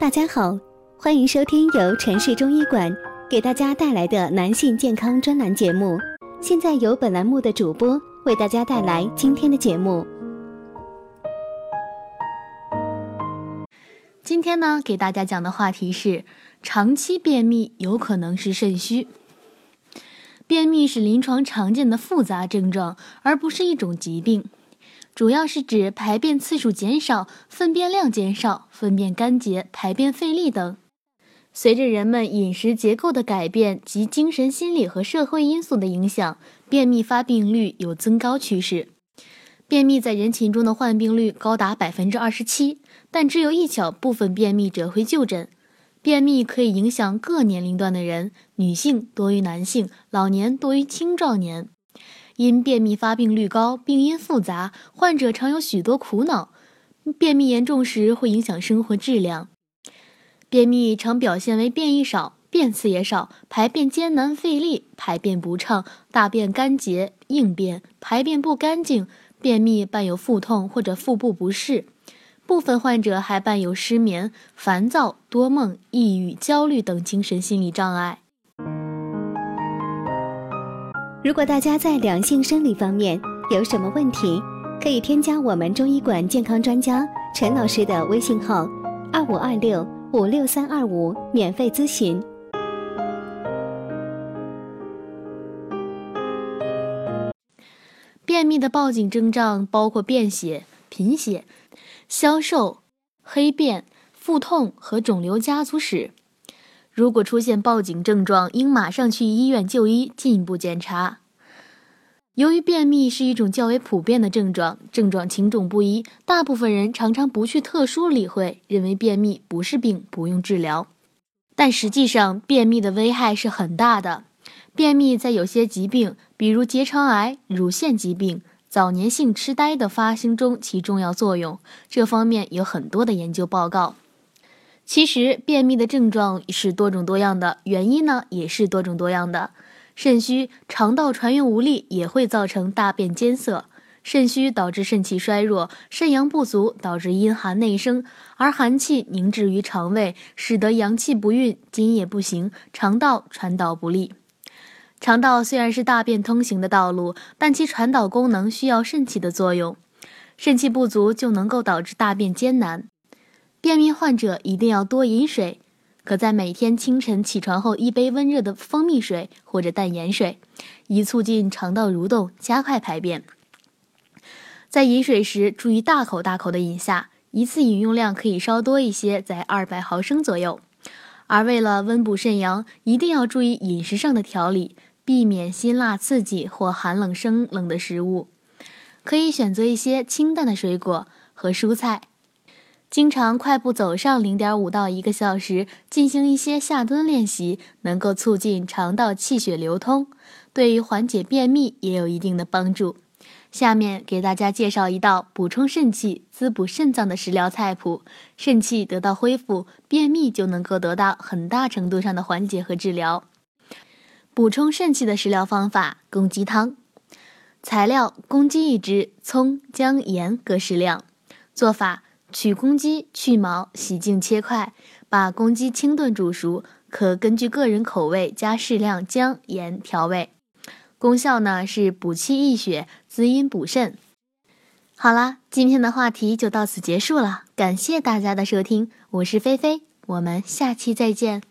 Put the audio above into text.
大家好，欢迎收听由城市中医馆给大家带来的男性健康专栏节目。现在由本栏目的主播为大家带来今天的节目。今天呢，给大家讲的话题是长期便秘有可能是肾虚。便秘是临床常见的复杂症状，而不是一种疾病。主要是指排便次数减少、粪便量减少、粪便干结、排便费力等。随着人们饮食结构的改变及精神心理和社会因素的影响，便秘发病率有增高趋势。便秘在人群中的患病率高达百分之二十七，但只有一小部分便秘者会就诊。便秘可以影响各年龄段的人，女性多于男性，老年多于青壮年。因便秘发病率高，病因复杂，患者常有许多苦恼。便秘严重时会影响生活质量。便秘常表现为便意少、便次也少、排便艰难费力、排便不畅、大便干结硬便、排便不干净。便秘伴有腹痛或者腹部不适，部分患者还伴有失眠、烦躁、多梦、抑郁、焦虑等精神心理障碍。如果大家在两性生理方面有什么问题，可以添加我们中医馆健康专家陈老师的微信号：二五二六五六三二五，免费咨询。便秘的报警征兆包括便血、贫血、消瘦、黑便、腹痛和肿瘤家族史。如果出现报警症状，应马上去医院就医，进一步检查。由于便秘是一种较为普遍的症状，症状轻重不一，大部分人常常不去特殊理会，认为便秘不是病，不用治疗。但实际上，便秘的危害是很大的。便秘在有些疾病，比如结肠癌、乳腺疾病、早年性痴呆的发生中起重要作用。这方面有很多的研究报告。其实，便秘的症状是多种多样的，原因呢也是多种多样的。肾虚、肠道传运无力也会造成大便艰涩。肾虚导致肾气衰弱，肾阳不足导致阴寒内生，而寒气凝滞于肠胃，使得阳气不运，津液不行，肠道传导不利。肠道虽然是大便通行的道路，但其传导功能需要肾气的作用，肾气不足就能够导致大便艰难。便秘患者一定要多饮水，可在每天清晨起床后一杯温热的蜂蜜水或者淡盐水，以促进肠道蠕动，加快排便。在饮水时，注意大口大口的饮下，一次饮用量可以稍多一些，在二百毫升左右。而为了温补肾阳，一定要注意饮食上的调理，避免辛辣刺激或寒冷生冷的食物，可以选择一些清淡的水果和蔬菜。经常快步走上零点五到一个小时，进行一些下蹲练习，能够促进肠道气血流通，对于缓解便秘也有一定的帮助。下面给大家介绍一道补充肾气、滋补肾脏的食疗菜谱，肾气得到恢复，便秘就能够得到很大程度上的缓解和治疗。补充肾气的食疗方法：公鸡汤。材料：公鸡一只，葱、姜、盐各适量。做法。取公鸡，去毛，洗净切块，把公鸡清炖煮熟，可根据个人口味加适量姜盐调味。功效呢是补气益血，滋阴补肾。好啦，今天的话题就到此结束了，感谢大家的收听，我是菲菲，我们下期再见。